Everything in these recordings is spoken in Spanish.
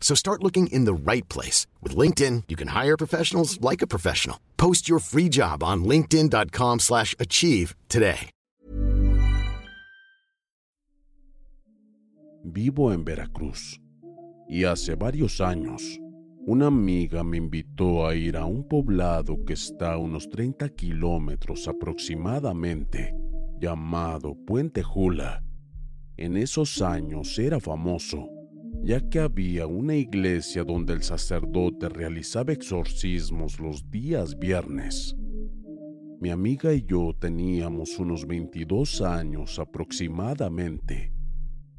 So start looking in the right place. With LinkedIn, you can hire professionals like a professional. Post your free job on linkedin.com slash achieve today. Vivo en Veracruz y hace varios años una amiga me invitó a ir a un poblado que está a unos 30 kilómetros aproximadamente llamado Puente Jula. En esos años era famoso, ya que había una iglesia donde el sacerdote realizaba exorcismos los días viernes. Mi amiga y yo teníamos unos 22 años aproximadamente.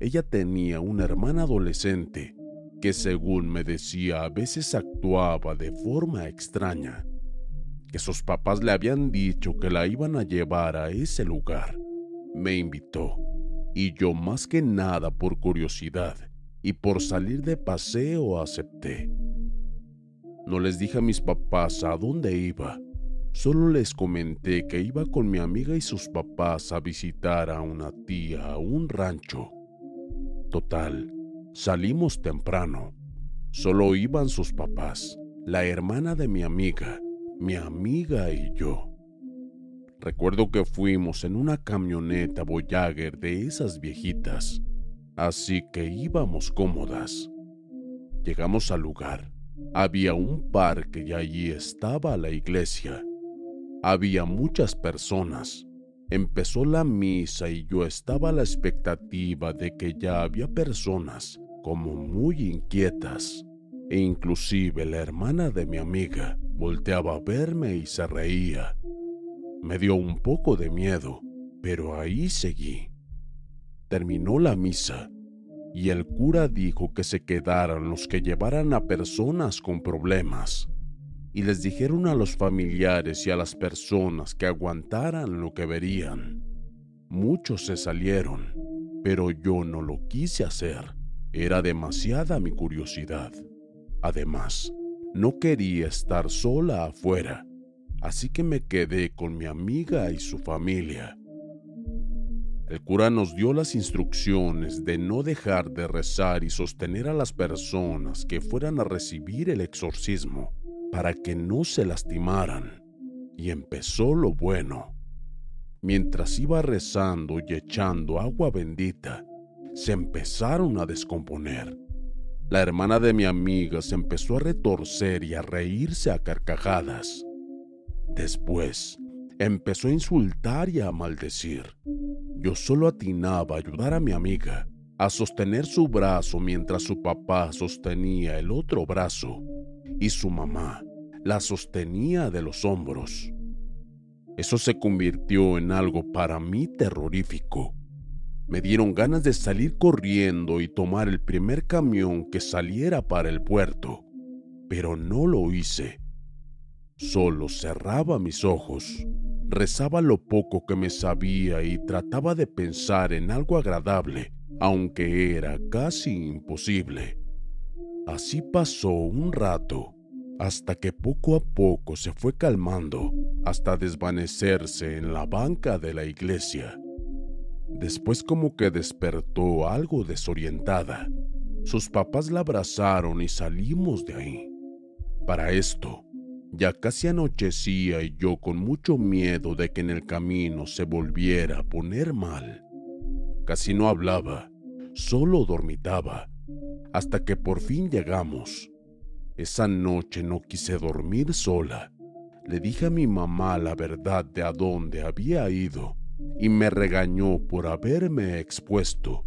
Ella tenía una hermana adolescente que según me decía a veces actuaba de forma extraña que sus papás le habían dicho que la iban a llevar a ese lugar. Me invitó, y yo más que nada por curiosidad y por salir de paseo acepté. No les dije a mis papás a dónde iba, solo les comenté que iba con mi amiga y sus papás a visitar a una tía a un rancho. Total, salimos temprano. Solo iban sus papás, la hermana de mi amiga, mi amiga y yo. Recuerdo que fuimos en una camioneta Voyager de esas viejitas, así que íbamos cómodas. Llegamos al lugar. Había un parque y allí estaba la iglesia. Había muchas personas. Empezó la misa y yo estaba a la expectativa de que ya había personas como muy inquietas. E inclusive la hermana de mi amiga volteaba a verme y se reía. Me dio un poco de miedo, pero ahí seguí. Terminó la misa y el cura dijo que se quedaran los que llevaran a personas con problemas y les dijeron a los familiares y a las personas que aguantaran lo que verían. Muchos se salieron, pero yo no lo quise hacer. Era demasiada mi curiosidad. Además, no quería estar sola afuera, así que me quedé con mi amiga y su familia. El cura nos dio las instrucciones de no dejar de rezar y sostener a las personas que fueran a recibir el exorcismo para que no se lastimaran. Y empezó lo bueno. Mientras iba rezando y echando agua bendita, se empezaron a descomponer. La hermana de mi amiga se empezó a retorcer y a reírse a carcajadas. Después, empezó a insultar y a maldecir. Yo solo atinaba a ayudar a mi amiga a sostener su brazo mientras su papá sostenía el otro brazo y su mamá la sostenía de los hombros. Eso se convirtió en algo para mí terrorífico. Me dieron ganas de salir corriendo y tomar el primer camión que saliera para el puerto, pero no lo hice. Solo cerraba mis ojos, rezaba lo poco que me sabía y trataba de pensar en algo agradable, aunque era casi imposible. Así pasó un rato hasta que poco a poco se fue calmando hasta desvanecerse en la banca de la iglesia. Después como que despertó algo desorientada. Sus papás la abrazaron y salimos de ahí. Para esto, ya casi anochecía y yo con mucho miedo de que en el camino se volviera a poner mal. Casi no hablaba, solo dormitaba, hasta que por fin llegamos. Esa noche no quise dormir sola. Le dije a mi mamá la verdad de a dónde había ido y me regañó por haberme expuesto.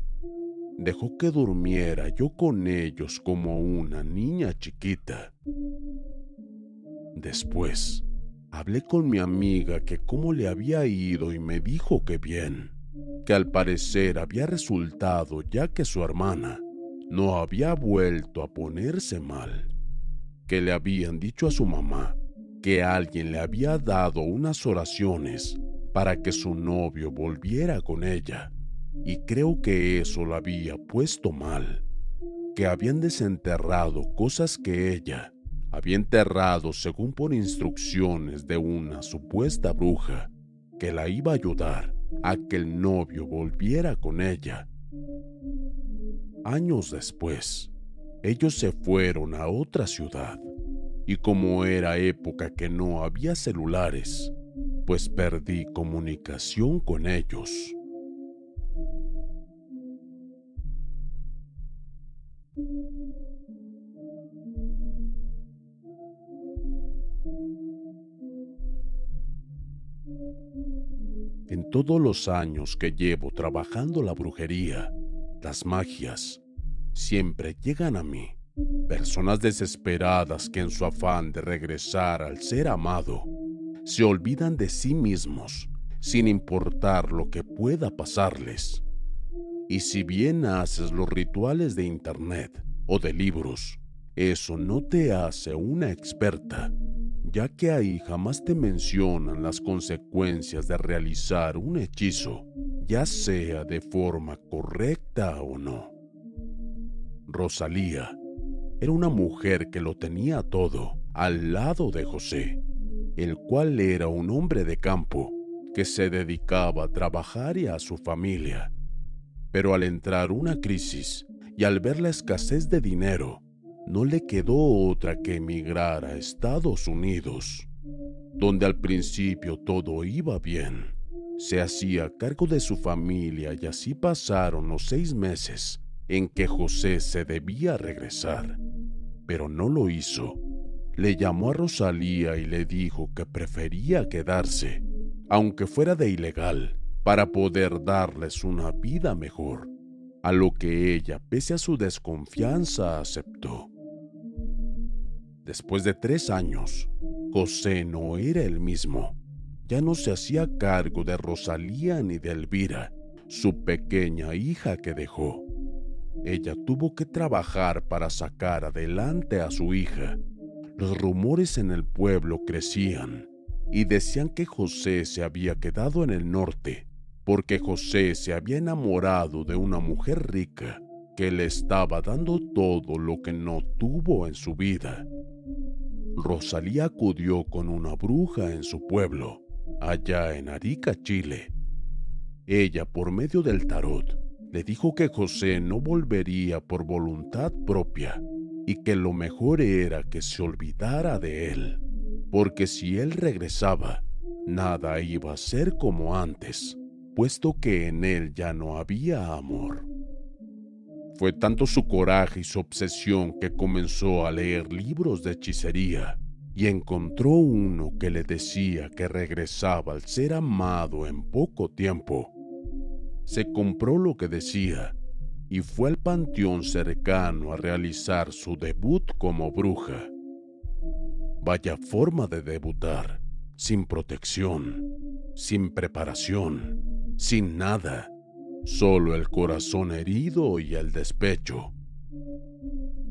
Dejó que durmiera yo con ellos como una niña chiquita. Después, hablé con mi amiga que cómo le había ido y me dijo que bien, que al parecer había resultado ya que su hermana no había vuelto a ponerse mal, que le habían dicho a su mamá que alguien le había dado unas oraciones para que su novio volviera con ella, y creo que eso la había puesto mal, que habían desenterrado cosas que ella había enterrado según por instrucciones de una supuesta bruja que la iba a ayudar a que el novio volviera con ella. Años después, ellos se fueron a otra ciudad y como era época que no había celulares, pues perdí comunicación con ellos. En todos los años que llevo trabajando la brujería, las magias, siempre llegan a mí personas desesperadas que en su afán de regresar al ser amado, se olvidan de sí mismos sin importar lo que pueda pasarles. Y si bien haces los rituales de Internet o de libros, eso no te hace una experta ya que ahí jamás te mencionan las consecuencias de realizar un hechizo, ya sea de forma correcta o no. Rosalía era una mujer que lo tenía todo al lado de José, el cual era un hombre de campo que se dedicaba a trabajar y a su familia. Pero al entrar una crisis y al ver la escasez de dinero, no le quedó otra que emigrar a Estados Unidos, donde al principio todo iba bien. Se hacía cargo de su familia y así pasaron los seis meses en que José se debía regresar, pero no lo hizo. Le llamó a Rosalía y le dijo que prefería quedarse, aunque fuera de ilegal, para poder darles una vida mejor, a lo que ella, pese a su desconfianza, aceptó. Después de tres años, José no era el mismo. Ya no se hacía cargo de Rosalía ni de Elvira, su pequeña hija que dejó. Ella tuvo que trabajar para sacar adelante a su hija. Los rumores en el pueblo crecían y decían que José se había quedado en el norte porque José se había enamorado de una mujer rica que le estaba dando todo lo que no tuvo en su vida. Rosalía acudió con una bruja en su pueblo, allá en Arica, Chile. Ella, por medio del tarot, le dijo que José no volvería por voluntad propia y que lo mejor era que se olvidara de él, porque si él regresaba, nada iba a ser como antes, puesto que en él ya no había amor. Fue tanto su coraje y su obsesión que comenzó a leer libros de hechicería y encontró uno que le decía que regresaba al ser amado en poco tiempo. Se compró lo que decía y fue al panteón cercano a realizar su debut como bruja. Vaya forma de debutar, sin protección, sin preparación, sin nada solo el corazón herido y el despecho.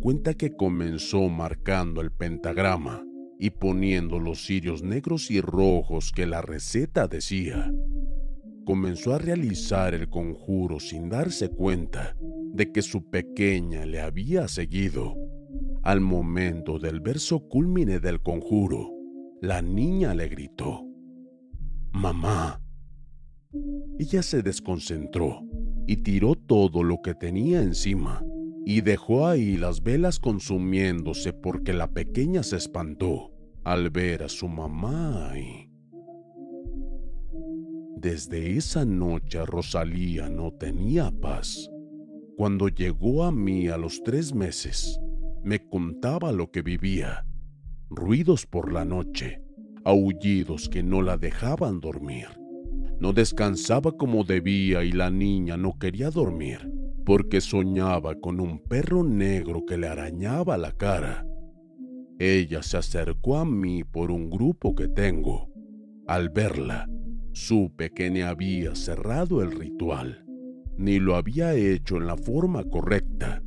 Cuenta que comenzó marcando el pentagrama y poniendo los cirios negros y rojos que la receta decía. Comenzó a realizar el conjuro sin darse cuenta de que su pequeña le había seguido, Al momento del verso culmine del conjuro, la niña le gritó, Mamá. Ella se desconcentró y tiró todo lo que tenía encima y dejó ahí las velas consumiéndose porque la pequeña se espantó al ver a su mamá ahí. Desde esa noche Rosalía no tenía paz. Cuando llegó a mí a los tres meses, me contaba lo que vivía. Ruidos por la noche, aullidos que no la dejaban dormir. No descansaba como debía y la niña no quería dormir porque soñaba con un perro negro que le arañaba la cara. Ella se acercó a mí por un grupo que tengo. Al verla, supe que ni había cerrado el ritual, ni lo había hecho en la forma correcta,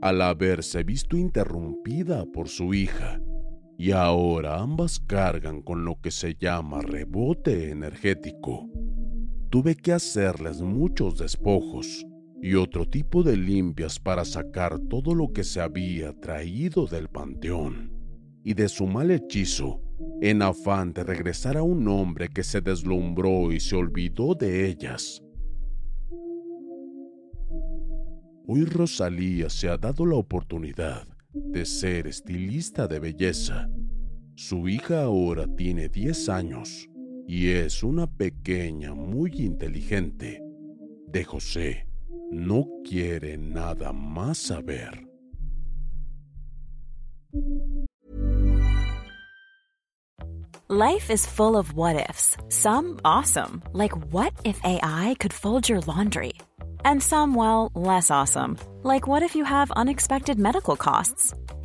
al haberse visto interrumpida por su hija. Y ahora ambas cargan con lo que se llama rebote energético. Tuve que hacerles muchos despojos y otro tipo de limpias para sacar todo lo que se había traído del panteón y de su mal hechizo, en afán de regresar a un hombre que se deslumbró y se olvidó de ellas. Hoy Rosalía se ha dado la oportunidad de ser estilista de belleza. Su hija ahora tiene 10 años y es una pequeña muy inteligente. De José no quiere nada más saber. Life is full of what ifs. Some awesome, like what if AI could fold your laundry? And some, well, less awesome, like what if you have unexpected medical costs?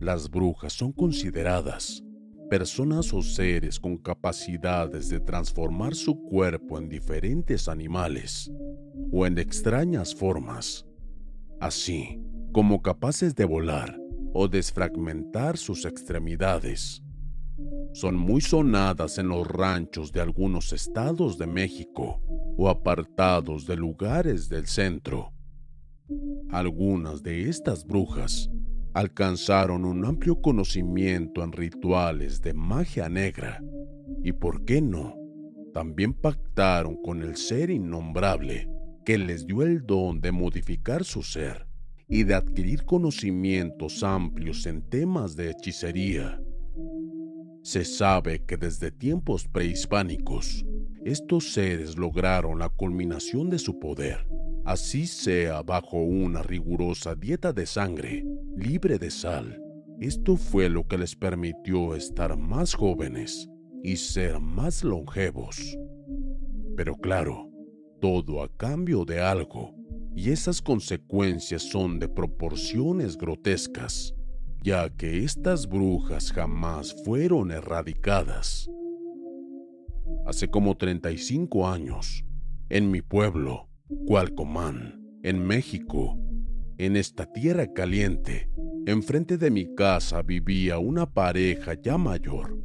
Las brujas son consideradas personas o seres con capacidades de transformar su cuerpo en diferentes animales o en extrañas formas, así como capaces de volar o desfragmentar sus extremidades. Son muy sonadas en los ranchos de algunos estados de México o apartados de lugares del centro. Algunas de estas brujas alcanzaron un amplio conocimiento en rituales de magia negra y, por qué no, también pactaron con el ser innombrable que les dio el don de modificar su ser y de adquirir conocimientos amplios en temas de hechicería. Se sabe que desde tiempos prehispánicos, estos seres lograron la culminación de su poder así sea bajo una rigurosa dieta de sangre, libre de sal. Esto fue lo que les permitió estar más jóvenes y ser más longevos. Pero claro, todo a cambio de algo, y esas consecuencias son de proporciones grotescas, ya que estas brujas jamás fueron erradicadas. Hace como 35 años, en mi pueblo, Cualcomán, en México. En esta tierra caliente, enfrente de mi casa vivía una pareja ya mayor.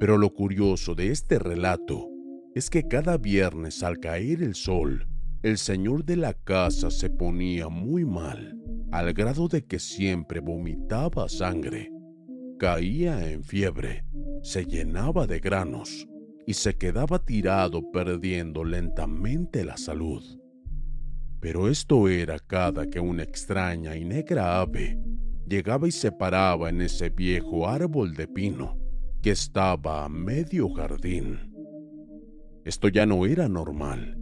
Pero lo curioso de este relato es que cada viernes al caer el sol, el señor de la casa se ponía muy mal, al grado de que siempre vomitaba sangre, caía en fiebre, se llenaba de granos y se quedaba tirado perdiendo lentamente la salud. Pero esto era cada que una extraña y negra ave llegaba y se paraba en ese viejo árbol de pino que estaba a medio jardín. Esto ya no era normal,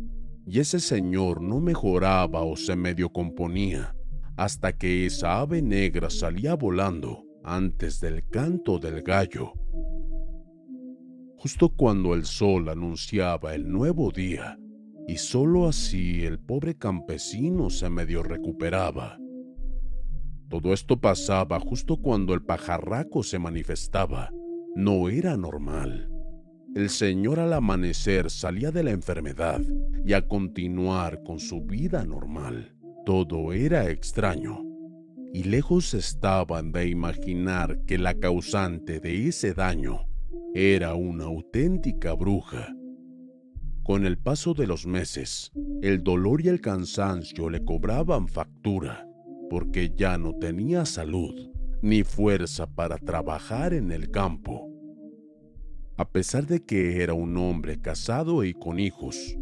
y ese señor no mejoraba o se medio componía hasta que esa ave negra salía volando antes del canto del gallo. Justo cuando el sol anunciaba el nuevo día, y sólo así el pobre campesino se medio recuperaba. Todo esto pasaba justo cuando el pajarraco se manifestaba. No era normal. El señor al amanecer salía de la enfermedad y a continuar con su vida normal. Todo era extraño y lejos estaban de imaginar que la causante de ese daño era una auténtica bruja. Con el paso de los meses, el dolor y el cansancio le cobraban factura, porque ya no tenía salud ni fuerza para trabajar en el campo. A pesar de que era un hombre casado y con hijos,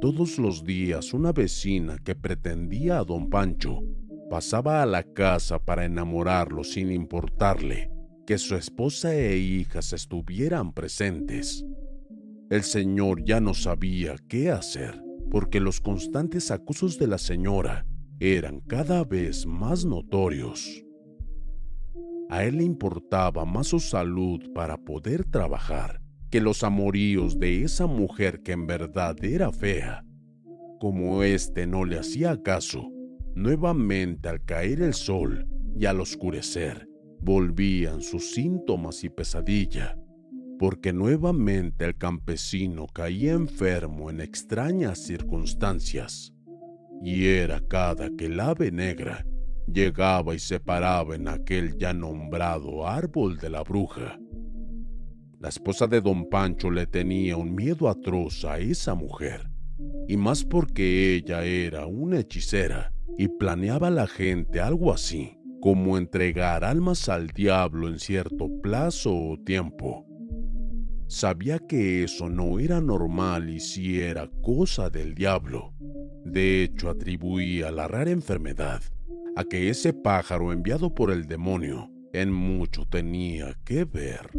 todos los días una vecina que pretendía a don Pancho pasaba a la casa para enamorarlo sin importarle que su esposa e hijas estuvieran presentes. El señor ya no sabía qué hacer porque los constantes acusos de la señora eran cada vez más notorios. A él le importaba más su salud para poder trabajar que los amoríos de esa mujer que en verdad era fea. Como éste no le hacía caso, nuevamente al caer el sol y al oscurecer, volvían sus síntomas y pesadilla, porque nuevamente el campesino caía enfermo en extrañas circunstancias, y era cada que el ave negra llegaba y se paraba en aquel ya nombrado árbol de la bruja la esposa de don Pancho le tenía un miedo atroz a esa mujer, y más porque ella era una hechicera y planeaba a la gente algo así, como entregar almas al diablo en cierto plazo o tiempo. Sabía que eso no era normal y si era cosa del diablo. De hecho, atribuía la rara enfermedad a que ese pájaro enviado por el demonio en mucho tenía que ver.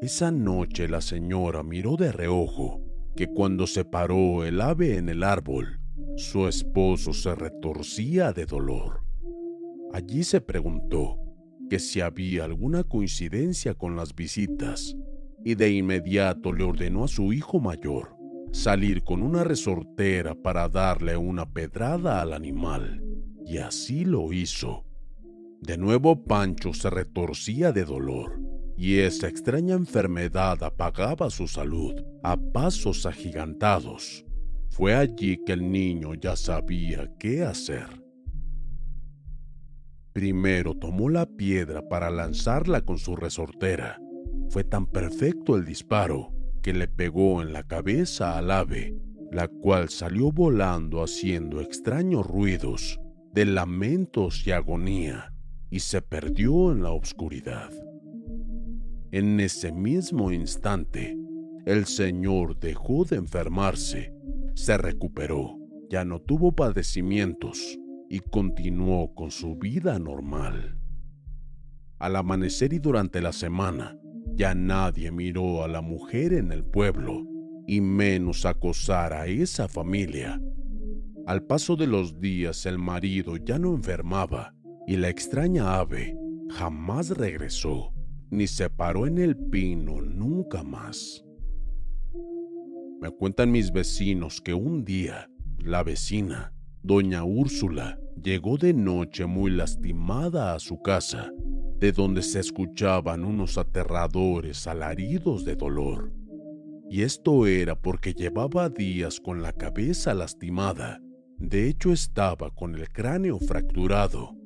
Esa noche la señora miró de reojo que cuando se paró el ave en el árbol, su esposo se retorcía de dolor. Allí se preguntó que si había alguna coincidencia con las visitas y de inmediato le ordenó a su hijo mayor salir con una resortera para darle una pedrada al animal. Y así lo hizo. De nuevo Pancho se retorcía de dolor y esa extraña enfermedad apagaba su salud a pasos agigantados. Fue allí que el niño ya sabía qué hacer. Primero tomó la piedra para lanzarla con su resortera. Fue tan perfecto el disparo que le pegó en la cabeza al ave, la cual salió volando haciendo extraños ruidos de lamentos y agonía y se perdió en la oscuridad. En ese mismo instante, el Señor dejó de enfermarse, se recuperó, ya no tuvo padecimientos y continuó con su vida normal. Al amanecer y durante la semana, ya nadie miró a la mujer en el pueblo y menos acosar a esa familia. Al paso de los días el marido ya no enfermaba y la extraña ave jamás regresó ni se paró en el pino nunca más. Me cuentan mis vecinos que un día la vecina, doña Úrsula, llegó de noche muy lastimada a su casa, de donde se escuchaban unos aterradores alaridos de dolor. Y esto era porque llevaba días con la cabeza lastimada. De hecho estaba con el cráneo fracturado.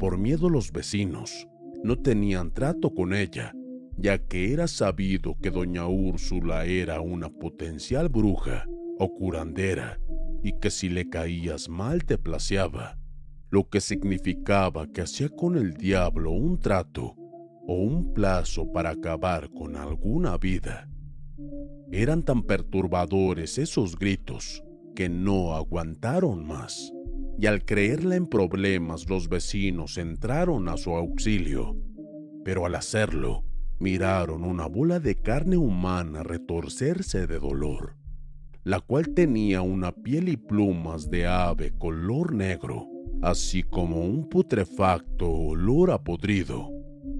Por miedo los vecinos no tenían trato con ella, ya que era sabido que doña Úrsula era una potencial bruja o curandera y que si le caías mal te placeaba, lo que significaba que hacía con el diablo un trato o un plazo para acabar con alguna vida. Eran tan perturbadores esos gritos que no aguantaron más, y al creerla en problemas los vecinos entraron a su auxilio, pero al hacerlo, miraron una bola de carne humana retorcerse de dolor, la cual tenía una piel y plumas de ave color negro, así como un putrefacto olor a podrido,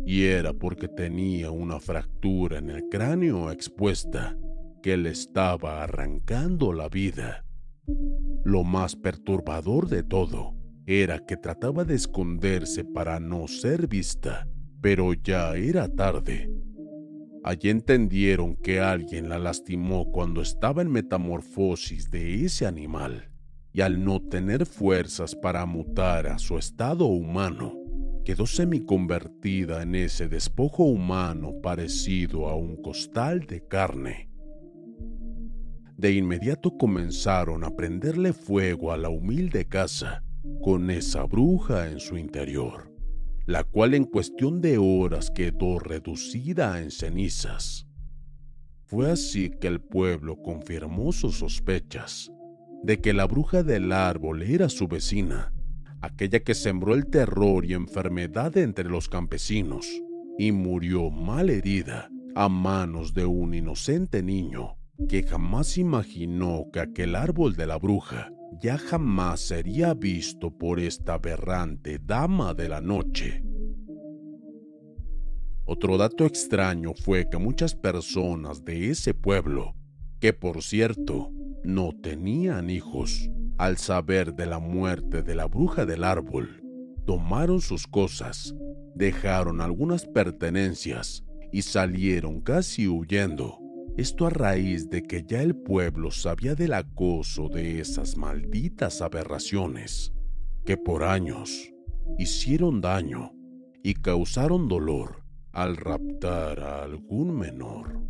y era porque tenía una fractura en el cráneo expuesta que le estaba arrancando la vida. Lo más perturbador de todo era que trataba de esconderse para no ser vista, pero ya era tarde. Allí entendieron que alguien la lastimó cuando estaba en metamorfosis de ese animal, y al no tener fuerzas para mutar a su estado humano, quedó semiconvertida en ese despojo humano parecido a un costal de carne. De inmediato comenzaron a prenderle fuego a la humilde casa con esa bruja en su interior, la cual en cuestión de horas quedó reducida en cenizas. Fue así que el pueblo confirmó sus sospechas de que la bruja del árbol era su vecina, aquella que sembró el terror y enfermedad entre los campesinos y murió mal herida a manos de un inocente niño que jamás imaginó que aquel árbol de la bruja ya jamás sería visto por esta aberrante dama de la noche. Otro dato extraño fue que muchas personas de ese pueblo, que por cierto no tenían hijos, al saber de la muerte de la bruja del árbol, tomaron sus cosas, dejaron algunas pertenencias y salieron casi huyendo esto a raíz de que ya el pueblo sabía del acoso de esas malditas aberraciones, que por años hicieron daño y causaron dolor al raptar a algún menor.